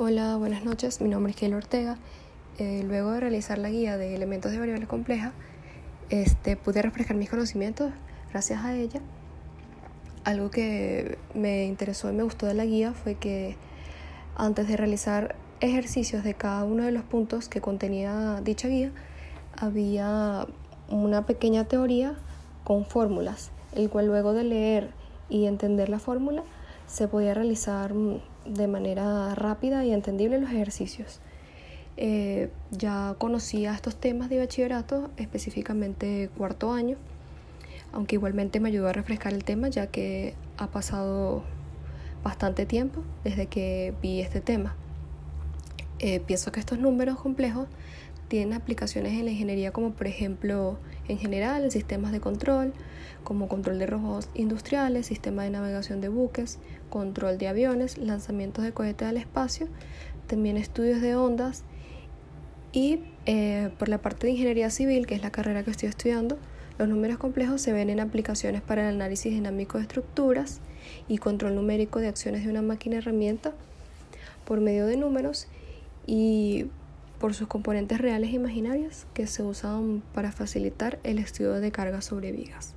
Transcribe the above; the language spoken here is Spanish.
Hola, buenas noches. Mi nombre es Keila Ortega. Eh, luego de realizar la guía de elementos de variables complejas, este, pude refrescar mis conocimientos gracias a ella. Algo que me interesó y me gustó de la guía fue que antes de realizar ejercicios de cada uno de los puntos que contenía dicha guía, había una pequeña teoría con fórmulas, el cual luego de leer y entender la fórmula se podía realizar de manera rápida y entendible los ejercicios. Eh, ya conocía estos temas de bachillerato, específicamente cuarto año, aunque igualmente me ayudó a refrescar el tema ya que ha pasado bastante tiempo desde que vi este tema. Eh, pienso que estos números complejos tienen aplicaciones en la ingeniería como por ejemplo en general en sistemas de control, como control de robots industriales, sistema de navegación de buques, control de aviones, lanzamientos de cohetes al espacio, también estudios de ondas y eh, por la parte de ingeniería civil, que es la carrera que estoy estudiando, los números complejos se ven en aplicaciones para el análisis dinámico de estructuras y control numérico de acciones de una máquina herramienta por medio de números y por sus componentes reales e imaginarias que se usan para facilitar el estudio de cargas sobre vigas.